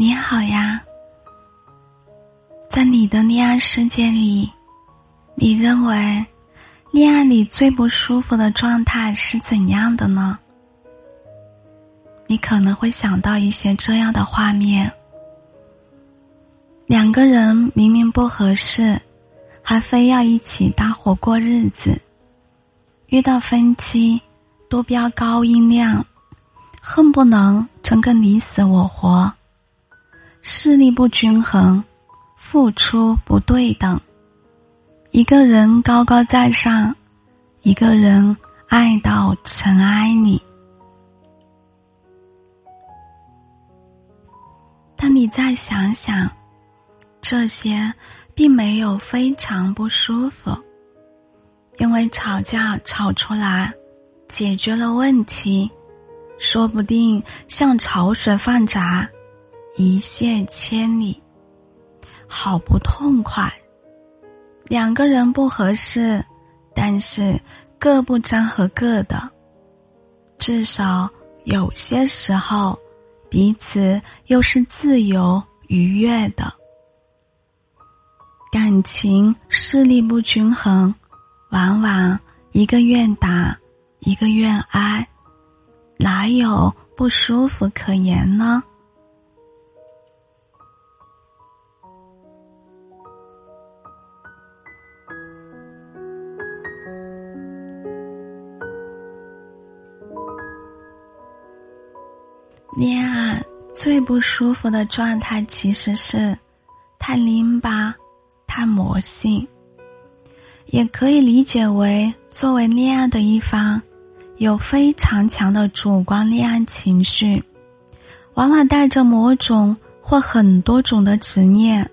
你好呀，在你的恋爱世界里，你认为恋爱里最不舒服的状态是怎样的呢？你可能会想到一些这样的画面：两个人明明不合适，还非要一起搭伙过日子；遇到分歧，都飙高音量，恨不能争个你死我活。势力不均衡，付出不对等，一个人高高在上，一个人爱到尘埃里。但你再想想，这些并没有非常不舒服，因为吵架吵出来，解决了问题，说不定像潮水泛闸。一泻千里，好不痛快。两个人不合适，但是各不沾合各的，至少有些时候，彼此又是自由愉悦的。感情势力不均衡，往往一个愿打，一个愿挨，哪有不舒服可言呢？恋爱最不舒服的状态其实是太拧巴、太魔性，也可以理解为作为恋爱的一方，有非常强的主观恋爱情绪，往往带着某种或很多种的执念，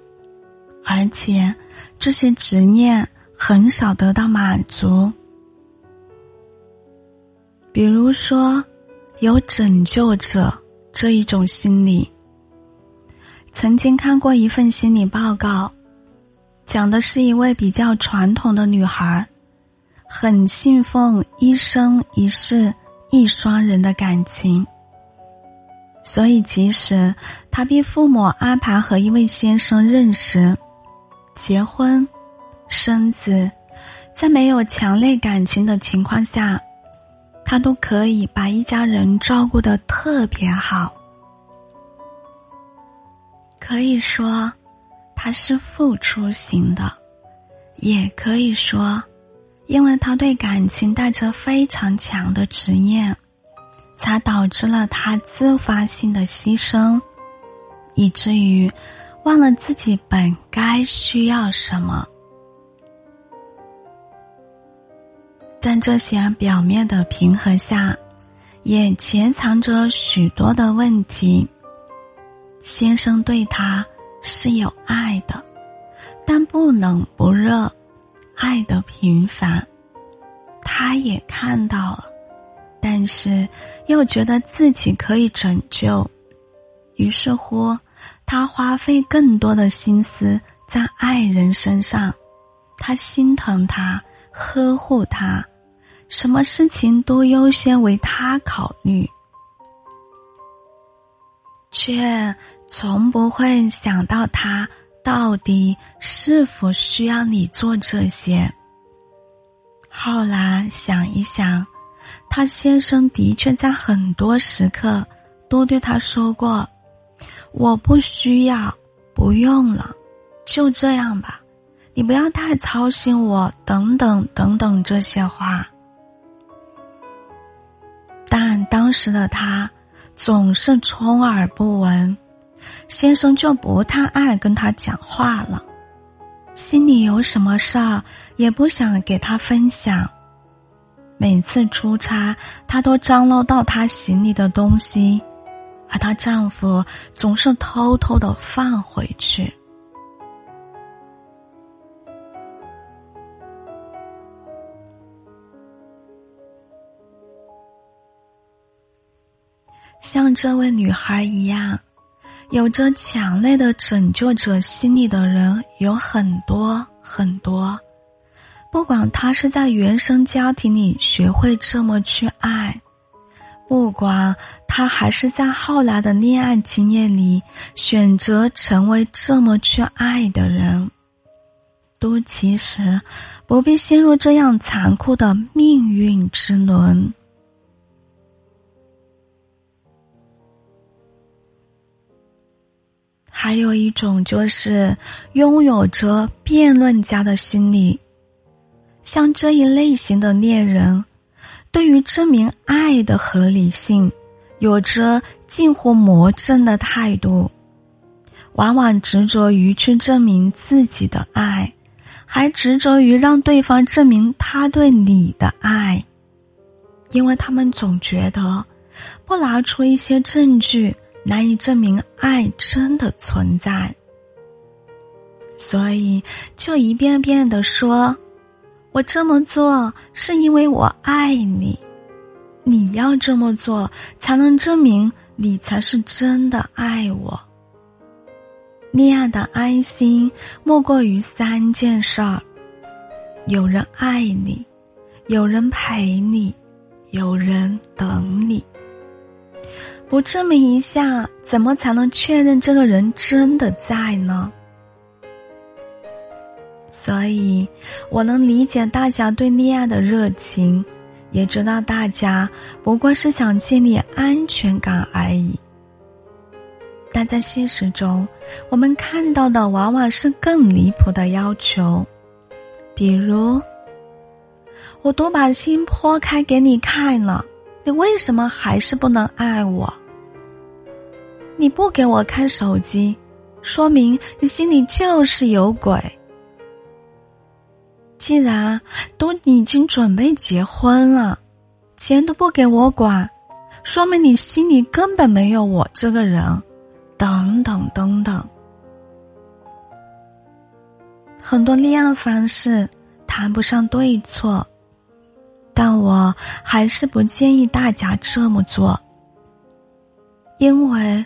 而且这些执念很少得到满足。比如说，有拯救者。这一种心理，曾经看过一份心理报告，讲的是一位比较传统的女孩，很信奉一生一世一双人的感情，所以即使她被父母安排和一位先生认识、结婚、生子，在没有强烈感情的情况下。他都可以把一家人照顾的特别好，可以说他是付出型的，也可以说，因为他对感情带着非常强的执念，才导致了他自发性的牺牲，以至于忘了自己本该需要什么。在这些表面的平和下，也潜藏着许多的问题。先生对他是有爱的，但不冷不热，爱的平凡。他也看到了，但是又觉得自己可以拯救，于是乎，他花费更多的心思在爱人身上。他心疼他，呵护他。什么事情都优先为他考虑，却从不会想到他到底是否需要你做这些。后来想一想，他先生的确在很多时刻都对他说过：“我不需要，不用了，就这样吧，你不要太操心我，等等等等这些话。”但当时的他总是充耳不闻，先生就不太爱跟他讲话了，心里有什么事儿也不想给他分享。每次出差，她都张罗到他行李的东西，而她丈夫总是偷偷的放回去。像这位女孩一样，有着强烈的拯救者心理的人有很多很多。不管他是在原生家庭里学会这么去爱，不管他还是在后来的恋爱经验里选择成为这么去爱的人，都其实不必陷入这样残酷的命运之轮。还有一种就是拥有着辩论家的心理，像这一类型的恋人。对于证明爱的合理性，有着近乎魔怔的态度，往往执着于去证明自己的爱，还执着于让对方证明他对你的爱，因为他们总觉得，不拿出一些证据，难以证明爱真的存在，所以就一遍遍的说。我这么做是因为我爱你，你要这么做才能证明你才是真的爱我。恋爱的安心莫过于三件事儿：有人爱你，有人陪你，有人等你。不证明一下，怎么才能确认这个人真的在呢？所以，我能理解大家对恋爱的热情，也知道大家不过是想建立安全感而已。但在现实中，我们看到的往往是更离谱的要求，比如：我都把心剖开给你看了，你为什么还是不能爱我？你不给我看手机，说明你心里就是有鬼。既然都已经准备结婚了，钱都不给我管，说明你心里根本没有我这个人，等等等等。很多恋爱方式谈不上对错，但我还是不建议大家这么做，因为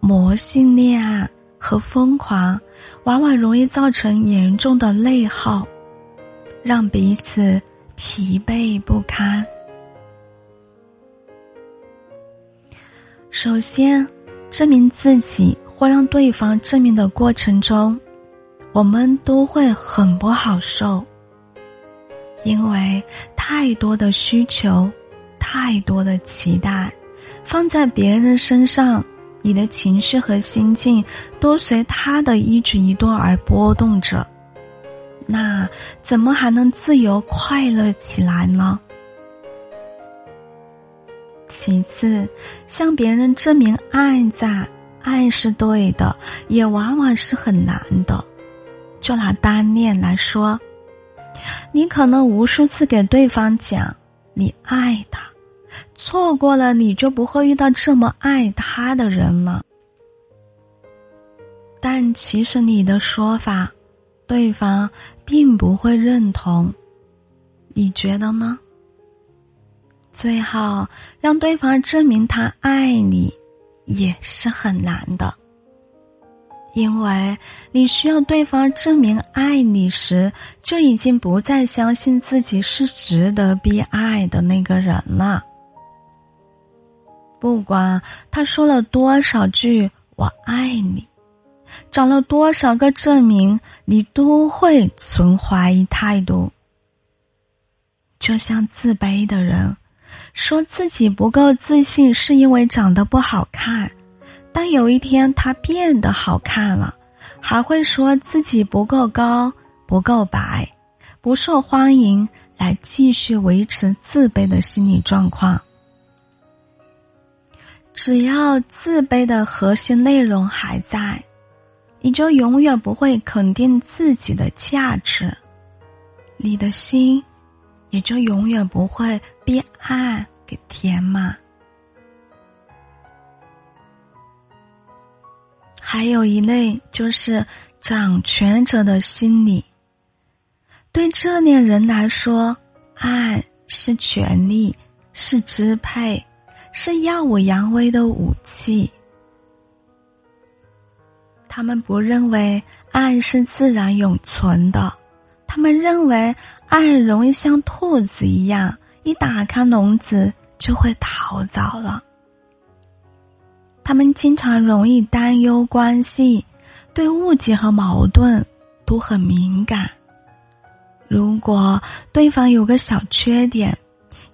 魔性恋爱和疯狂往往容易造成严重的内耗。让彼此疲惫不堪。首先，证明自己或让对方证明的过程中，我们都会很不好受，因为太多的需求，太多的期待，放在别人身上，你的情绪和心境都随他的一举一动而波动着。那怎么还能自由快乐起来呢？其次，向别人证明爱在，爱是对的，也往往是很难的。就拿单恋来说，你可能无数次给对方讲你爱他，错过了你就不会遇到这么爱他的人了。但其实你的说法。对方并不会认同，你觉得呢？最后让对方证明他爱你，也是很难的，因为你需要对方证明爱你时，就已经不再相信自己是值得被爱的那个人了。不管他说了多少句“我爱你”。找了多少个证明，你都会存怀疑态度。就像自卑的人，说自己不够自信是因为长得不好看，当有一天他变得好看了，还会说自己不够高、不够白、不受欢迎，来继续维持自卑的心理状况。只要自卑的核心内容还在。你就永远不会肯定自己的价值，你的心也就永远不会被爱给填满。还有一类就是掌权者的心理，对这类人来说，爱是权力，是支配，是耀武扬威的武器。他们不认为爱是自然永存的，他们认为爱容易像兔子一样，一打开笼子就会逃走了。他们经常容易担忧关系，对误解和矛盾都很敏感。如果对方有个小缺点，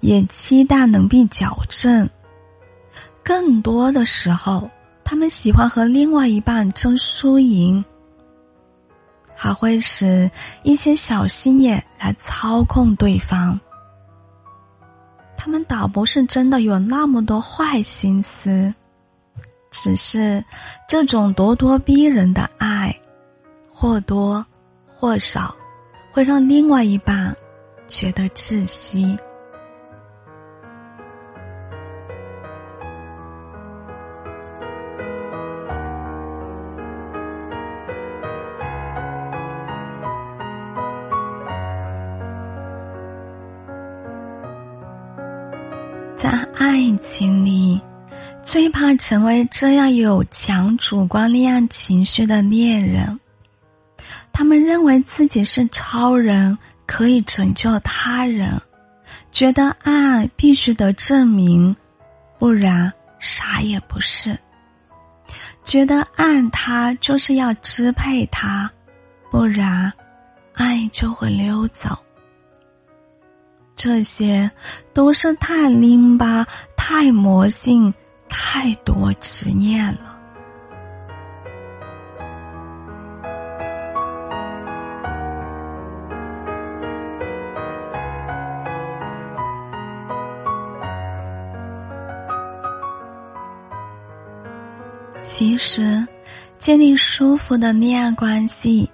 也期待能被矫正。更多的时候，他们喜欢和另外一半争输赢，还会使一些小心眼来操控对方。他们倒不是真的有那么多坏心思，只是这种咄咄逼人的爱，或多或少会让另外一半觉得窒息。在爱情里，最怕成为这样有强主观恋爱情绪的恋人。他们认为自己是超人，可以拯救他人，觉得爱必须得证明，不然啥也不是。觉得爱他就是要支配他，不然爱就会溜走。这些都是太拧巴、太魔性、太多执念了。其实，建立舒服的恋爱关系，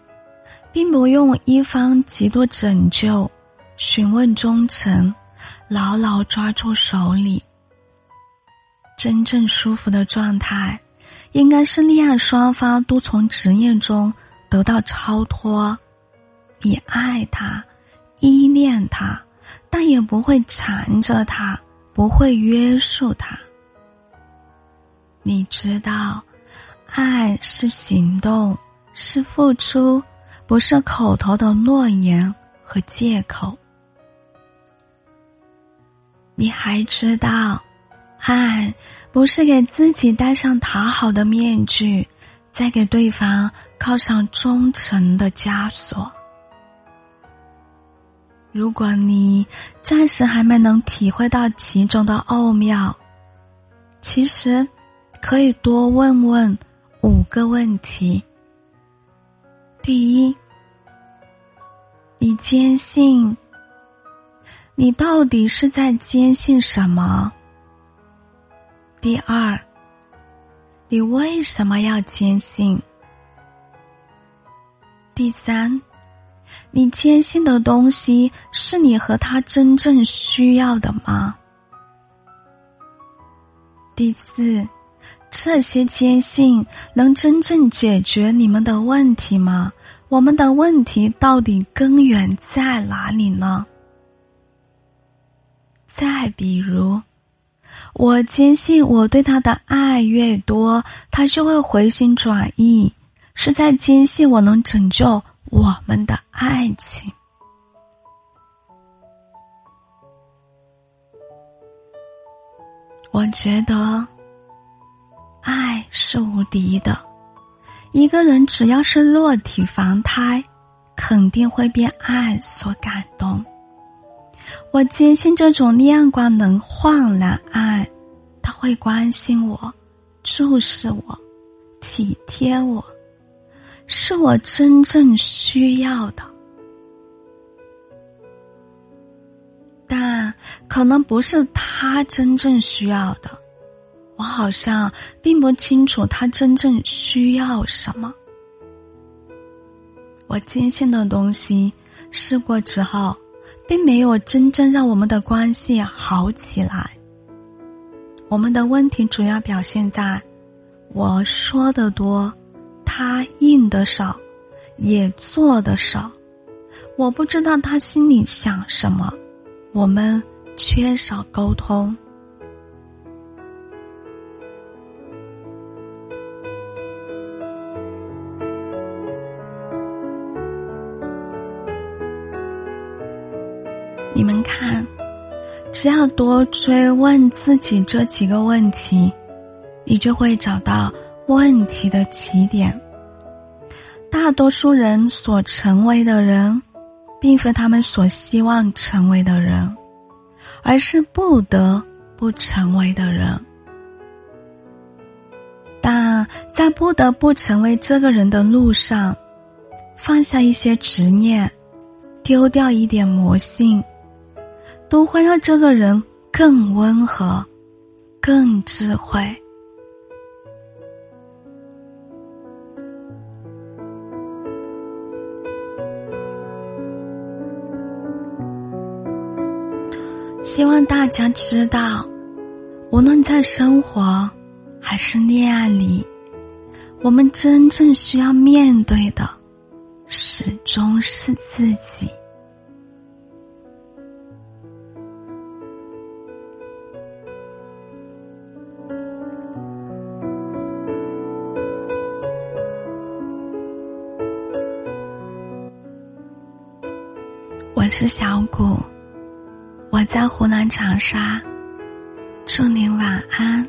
并不用一方极度拯救。询问忠诚，牢牢抓住手里。真正舒服的状态，应该是恋爱双方都从执念中得到超脱。你爱他，依恋他，但也不会缠着他，不会约束他。你知道，爱是行动，是付出，不是口头的诺言和借口。你还知道，爱不是给自己戴上讨好的面具，再给对方铐上忠诚的枷锁。如果你暂时还没能体会到其中的奥妙，其实可以多问问五个问题。第一，你坚信？你到底是在坚信什么？第二，你为什么要坚信？第三，你坚信的东西是你和他真正需要的吗？第四，这些坚信能真正解决你们的问题吗？我们的问题到底根源在哪里呢？再比如，我坚信我对他的爱越多，他就会回心转意，是在坚信我能拯救我们的爱情。我觉得，爱是无敌的。一个人只要是落体凡胎，肯定会被爱所感动。我坚信这种亮光能焕然爱，他会关心我，注视我，体贴我，是我真正需要的。但可能不是他真正需要的，我好像并不清楚他真正需要什么。我坚信的东西，试过之后。并没有真正让我们的关系好起来。我们的问题主要表现在，我说的多，他应的少，也做的少。我不知道他心里想什么，我们缺少沟通。只要多追问自己这几个问题，你就会找到问题的起点。大多数人所成为的人，并非他们所希望成为的人，而是不得不成为的人。但在不得不成为这个人的路上，放下一些执念，丢掉一点魔性。都会让这个人更温和，更智慧。希望大家知道，无论在生活还是恋爱里，我们真正需要面对的，始终是自己。是小谷，我在湖南长沙，祝您晚安。